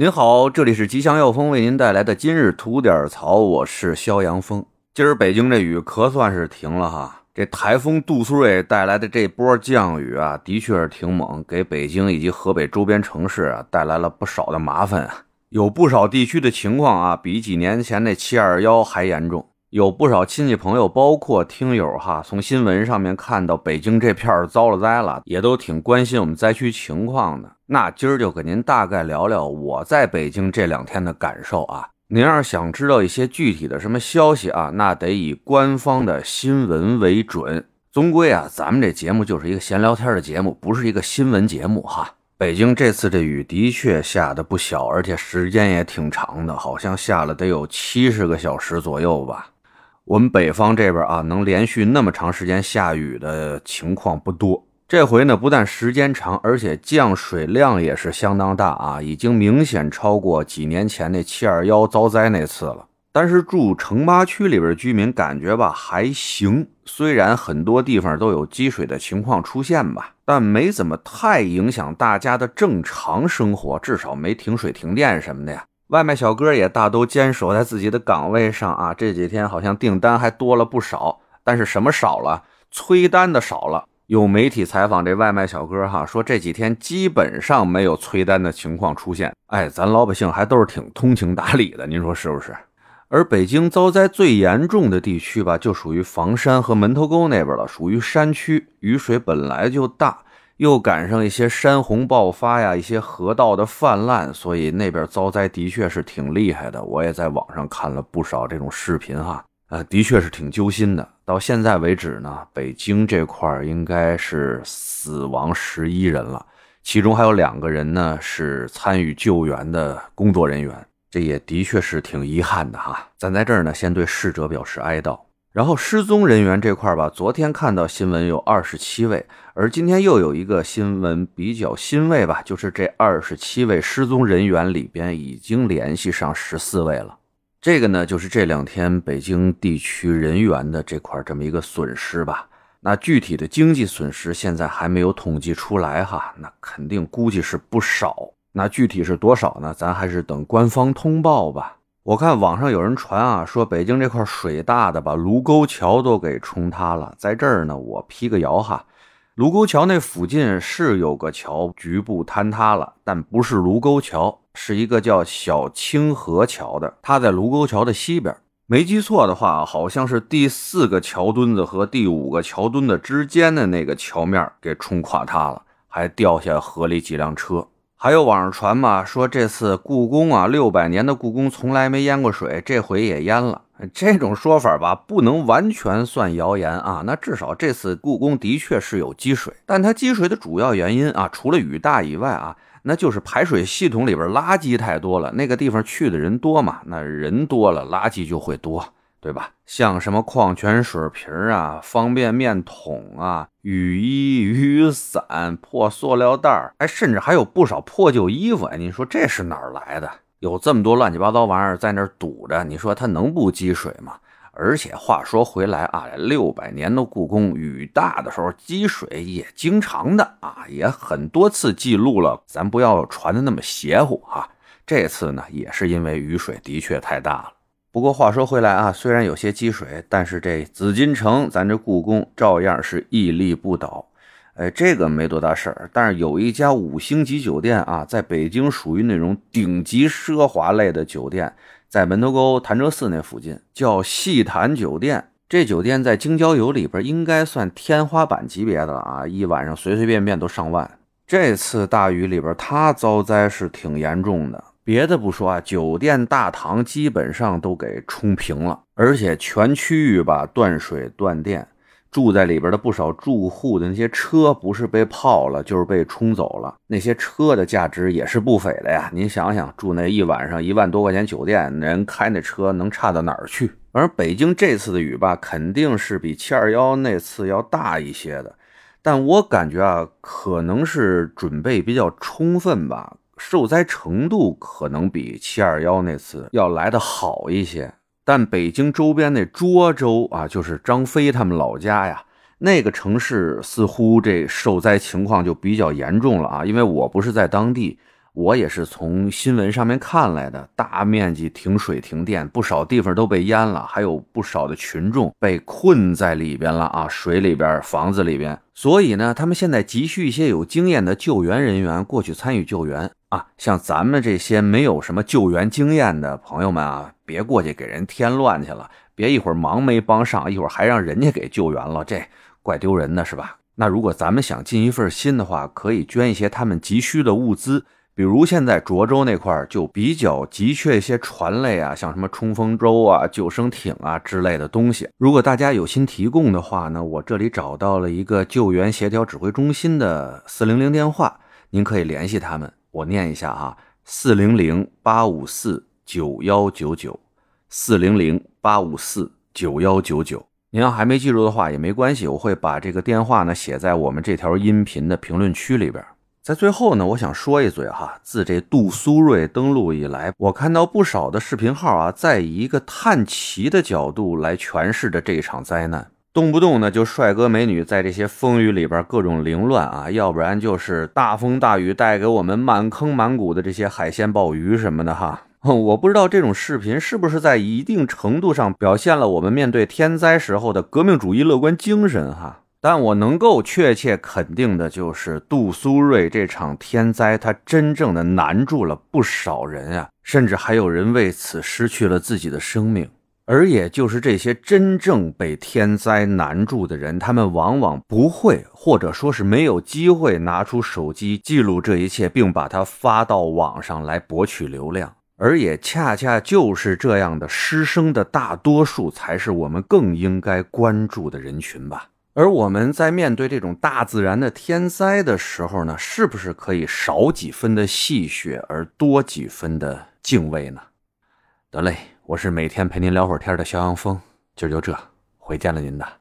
您好，这里是吉祥药风为您带来的今日图点槽，我是肖阳峰。今儿北京这雨可算是停了哈，这台风杜苏芮带来的这波降雨啊，的确是挺猛，给北京以及河北周边城市啊带来了不少的麻烦啊。有不少地区的情况啊，比几年前那七二幺还严重。有不少亲戚朋友，包括听友哈，从新闻上面看到北京这片遭了灾了，也都挺关心我们灾区情况的。那今儿就给您大概聊聊我在北京这两天的感受啊。您要是想知道一些具体的什么消息啊，那得以官方的新闻为准。终归啊，咱们这节目就是一个闲聊天的节目，不是一个新闻节目哈。北京这次这雨的确下的不小，而且时间也挺长的，好像下了得有七十个小时左右吧。我们北方这边啊，能连续那么长时间下雨的情况不多。这回呢，不但时间长，而且降水量也是相当大啊，已经明显超过几年前那七二幺遭灾那次了。但是住城八区里边居民感觉吧还行，虽然很多地方都有积水的情况出现吧，但没怎么太影响大家的正常生活，至少没停水停电什么的呀。外卖小哥也大都坚守在自己的岗位上啊，这几天好像订单还多了不少，但是什么少了？催单的少了。有媒体采访这外卖小哥哈，说这几天基本上没有催单的情况出现。哎，咱老百姓还都是挺通情达理的，您说是不是？而北京遭灾最严重的地区吧，就属于房山和门头沟那边了，属于山区，雨水本来就大。又赶上一些山洪爆发呀，一些河道的泛滥，所以那边遭灾的确是挺厉害的。我也在网上看了不少这种视频哈，呃，的确是挺揪心的。到现在为止呢，北京这块应该是死亡十一人了，其中还有两个人呢是参与救援的工作人员，这也的确是挺遗憾的哈。咱在这儿呢，先对逝者表示哀悼。然后失踪人员这块吧，昨天看到新闻有二十七位，而今天又有一个新闻比较欣慰吧，就是这二十七位失踪人员里边已经联系上十四位了。这个呢，就是这两天北京地区人员的这块这么一个损失吧。那具体的经济损失现在还没有统计出来哈，那肯定估计是不少。那具体是多少呢？咱还是等官方通报吧。我看网上有人传啊，说北京这块水大的把卢沟桥都给冲塌了。在这儿呢，我辟个谣哈，卢沟桥那附近是有个桥局部坍塌了，但不是卢沟桥，是一个叫小清河桥的，它在卢沟桥的西边。没记错的话，好像是第四个桥墩子和第五个桥墩子之间的那个桥面给冲垮塌了，还掉下河里几辆车。还有网上传嘛，说这次故宫啊，六百年的故宫从来没淹过水，这回也淹了。这种说法吧，不能完全算谣言啊。那至少这次故宫的确是有积水，但它积水的主要原因啊，除了雨大以外啊，那就是排水系统里边垃圾太多了。那个地方去的人多嘛，那人多了，垃圾就会多。对吧？像什么矿泉水瓶啊、方便面桶啊、雨衣、雨伞、破塑料袋儿哎，甚至还有不少破旧衣服。哎，你说这是哪儿来的？有这么多乱七八糟玩意儿在那儿堵着，你说它能不积水吗？而且话说回来啊，六百年的故宫，雨大的时候积水也经常的啊，也很多次记录了。咱不要传的那么邪乎哈。这次呢，也是因为雨水的确太大了。不过话说回来啊，虽然有些积水，但是这紫禁城，咱这故宫照样是屹立不倒。哎，这个没多大事儿。但是有一家五星级酒店啊，在北京属于那种顶级奢华类的酒店，在门头沟潭柘寺那附近，叫戏坛酒店。这酒店在京郊游里边应该算天花板级别的了啊，一晚上随随便便都上万。这次大雨里边，它遭灾是挺严重的。别的不说啊，酒店大堂基本上都给冲平了，而且全区域吧断水断电，住在里边的不少住户的那些车不是被泡了，就是被冲走了。那些车的价值也是不菲的呀。您想想，住那一晚上一万多块钱酒店，人开那车能差到哪儿去？而北京这次的雨吧，肯定是比七二幺那次要大一些的，但我感觉啊，可能是准备比较充分吧。受灾程度可能比七二幺那次要来的好一些，但北京周边那涿州啊，就是张飞他们老家呀，那个城市似乎这受灾情况就比较严重了啊。因为我不是在当地，我也是从新闻上面看来的，大面积停水停电，不少地方都被淹了，还有不少的群众被困在里边了啊，水里边、房子里边。所以呢，他们现在急需一些有经验的救援人员过去参与救援啊。像咱们这些没有什么救援经验的朋友们啊，别过去给人添乱去了，别一会儿忙没帮上，一会儿还让人家给救援了，这怪丢人的，是吧？那如果咱们想尽一份心的话，可以捐一些他们急需的物资。比如现在涿州那块儿就比较急缺一些船类啊，像什么冲锋舟啊、救生艇啊之类的东西。如果大家有心提供的话呢，我这里找到了一个救援协调指挥中心的四零零电话，您可以联系他们。我念一下哈：四零零八五四九幺九九，四零零八五四九幺九九。您要还没记住的话也没关系，我会把这个电话呢写在我们这条音频的评论区里边。在最后呢，我想说一嘴哈，自这杜苏芮登陆以来，我看到不少的视频号啊，在以一个探奇的角度来诠释着这一场灾难，动不动呢就帅哥美女在这些风雨里边各种凌乱啊，要不然就是大风大雨带给我们满坑满谷的这些海鲜鲍鱼什么的哈。我不知道这种视频是不是在一定程度上表现了我们面对天灾时候的革命主义乐观精神哈。但我能够确切肯定的就是，杜苏芮这场天灾，它真正的难住了不少人啊，甚至还有人为此失去了自己的生命。而也就是这些真正被天灾难住的人，他们往往不会，或者说是没有机会拿出手机记录这一切，并把它发到网上来博取流量。而也恰恰就是这样的失声的大多数，才是我们更应该关注的人群吧。而我们在面对这种大自然的天灾的时候呢，是不是可以少几分的戏谑，而多几分的敬畏呢？得嘞，我是每天陪您聊会儿天的肖阳峰，今儿就这，回见了您的。